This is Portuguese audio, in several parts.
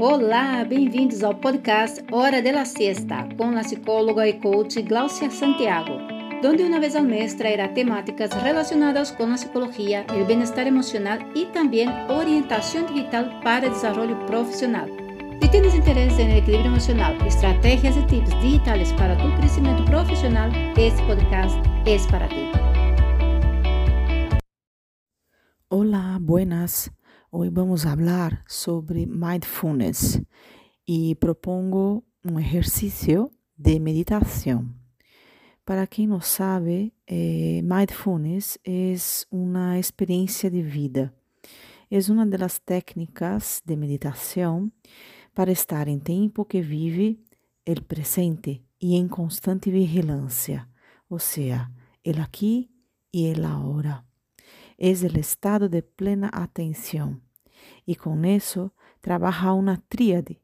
Olá, bem-vindos ao podcast Hora de la Siesta com a psicóloga e coach Glaucia Santiago, onde uma vez ao mês trairá temáticas relacionadas com a psicologia, o bem-estar emocional e também orientação digital para desenvolvimento profissional. Se tienes interesse em equilíbrio emocional, estratégias e tips digitais para tu crescimento profissional, este podcast é para ti. Olá, buenas. Hoy vamos a hablar sobre mindfulness y propongo un ejercicio de meditación. Para quien no sabe, eh, mindfulness es una experiencia de vida. Es una de las técnicas de meditación para estar en tiempo que vive el presente y en constante vigilancia, o sea, el aquí y el ahora. Es el estado de plena atención y con eso trabaja una tríade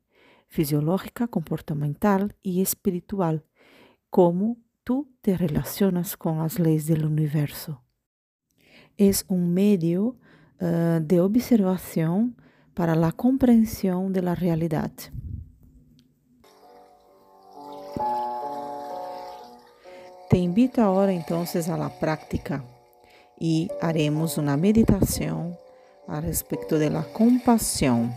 fisiológica, comportamental y espiritual, como tú te relacionas con las leyes del universo. Es un medio eh, de observación para la comprensión de la realidad. Te invito ahora entonces a la práctica y haremos una meditación a respeito de la compasión.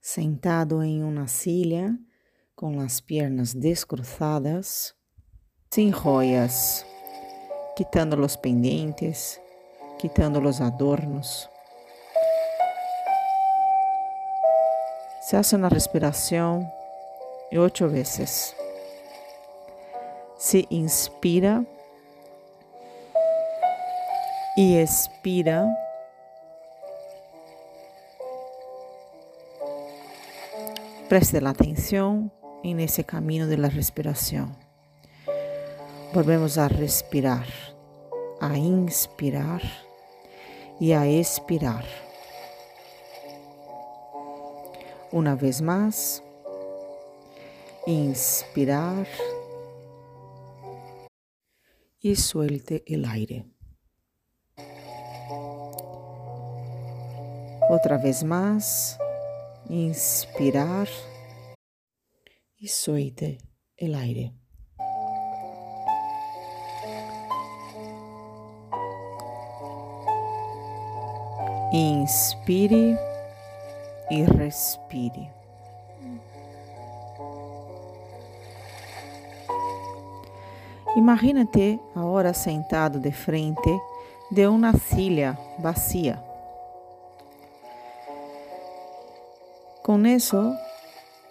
Sentado em uma silla, com as pernas descruzadas, sem joias, quitando os pendentes, quitando os adornos. Se hace uma respiração oito vezes. Se inspira y expira. Preste la atención en ese camino de la respiración. Volvemos a respirar, a inspirar y a expirar. Una vez más, inspirar y suelte el aire. Outra vez mais, inspirar e suelte el aire. Inspire e respire. Imagina-te agora sentado de frente de uma silha vazia. Com isso,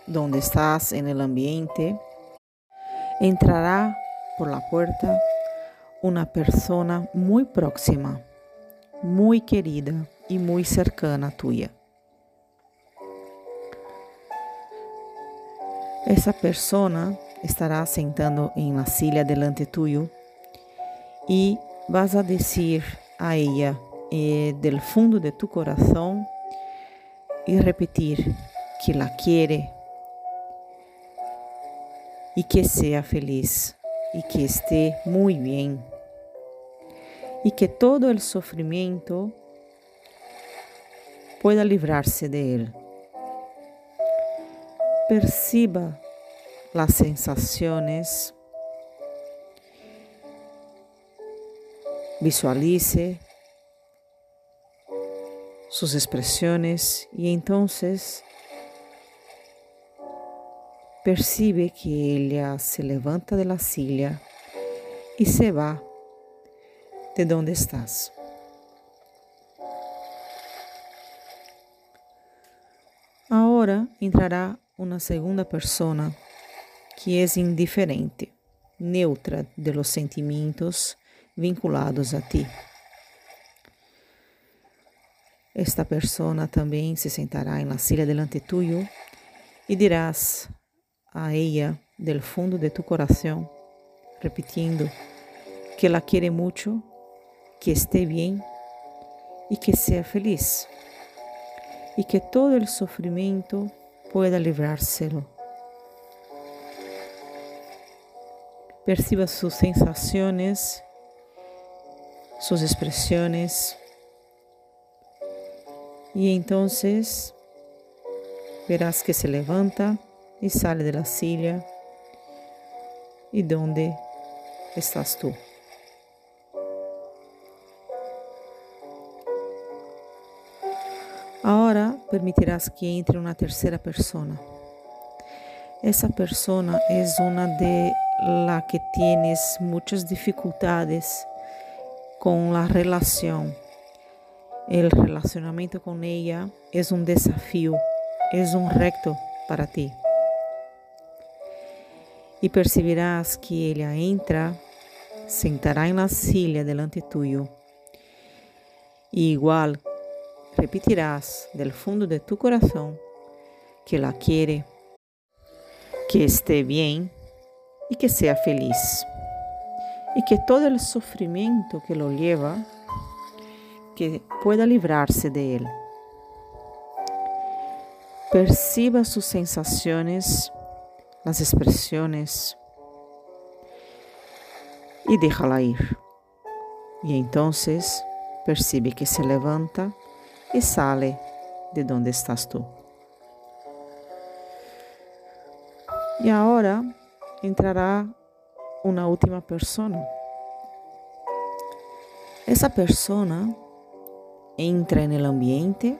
donde estás en el ambiente, entrará por la puerta una persona muy próxima, muy querida y muy cercana tuya. Essa persona estará sentando em la silla delante tuyo e vas a decir a ella eh, del fundo de tu corazón y repetir que la quiere y que sea feliz y que esté muy bien y que todo el sufrimiento pueda librarse de él. Perciba las sensaciones, visualice sus expresiones y entonces percibe que ella se levanta de la silla y se va de donde estás. Ahora entrará uma segunda persona que é indiferente, neutra de los sentimentos vinculados a ti. Esta persona também se sentará em la silla delante tuyo e dirás a ella del fundo de tu coração, repetindo que la quiere mucho, que esté bien e que sea feliz e que todo el sofrimento pueda livrárselo. Perciba sus sensaciones, sus expresiones Y entonces verás que se levanta y sale de la silla. ¿Y dónde estás tú? Ahora permitirás que entre una tercera persona. Esa persona es una de la que tienes muchas dificultades con la relación. El relacionamiento con ella es un desafío, es un reto para ti. Y percibirás que ella entra, sentará en la silla delante tuyo. Y igual repetirás del fondo de tu corazón que la quiere, que esté bien y que sea feliz. Y que todo el sufrimiento que lo lleva, que pueda librarse de él. Perciba sus sensaciones, las expresiones y déjala ir. Y entonces percibe que se levanta y sale de donde estás tú. Y ahora entrará una última persona. Esa persona entra en el ambiente,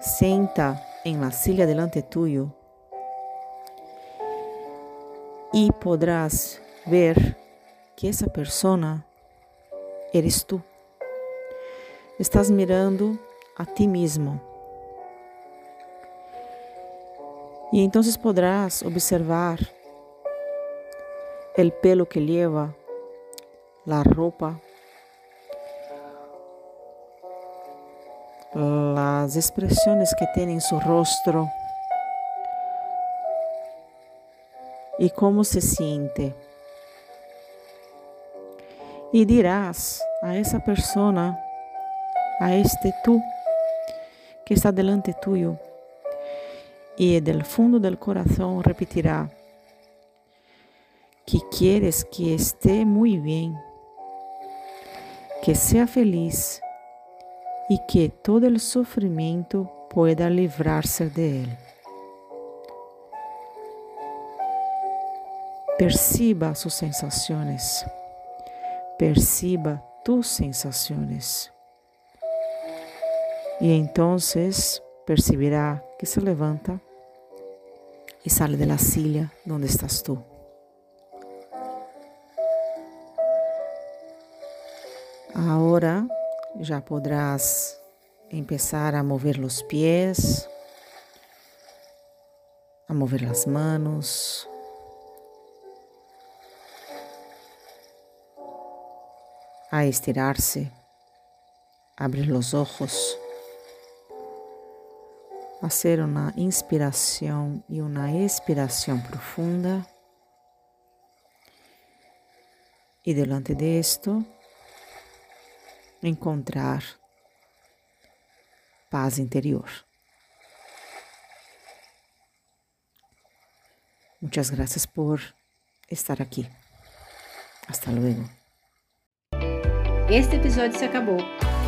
senta en la silla delante tuyo y podrás ver que esa persona eres tú. Estás mirando a ti mismo. E então podrás observar o pelo que lleva, a roupa, as expressões que tem em seu rosto e como se siente. E dirás a essa pessoa a este tú que está delante tuyo y del fondo del corazón repetirá que quieres que esté muy bien, que sea feliz y que todo el sufrimiento pueda librarse de él. Perciba sus sensaciones, perciba tus sensaciones. Y entonces percibirá que se levanta y sale de la silla donde estás tú. Ahora ya podrás empezar a mover los pies, a mover las manos, a estirarse, abrir los ojos hacer una inspiración y una expiración profunda. Y delante de esto, encontrar paz interior. Muchas gracias por estar aquí. Hasta luego. Este episódio se acabou.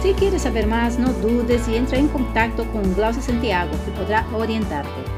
Se quieres saber mais, não dudes e entra em contato com Glaucia Santiago, que poderá orientarte.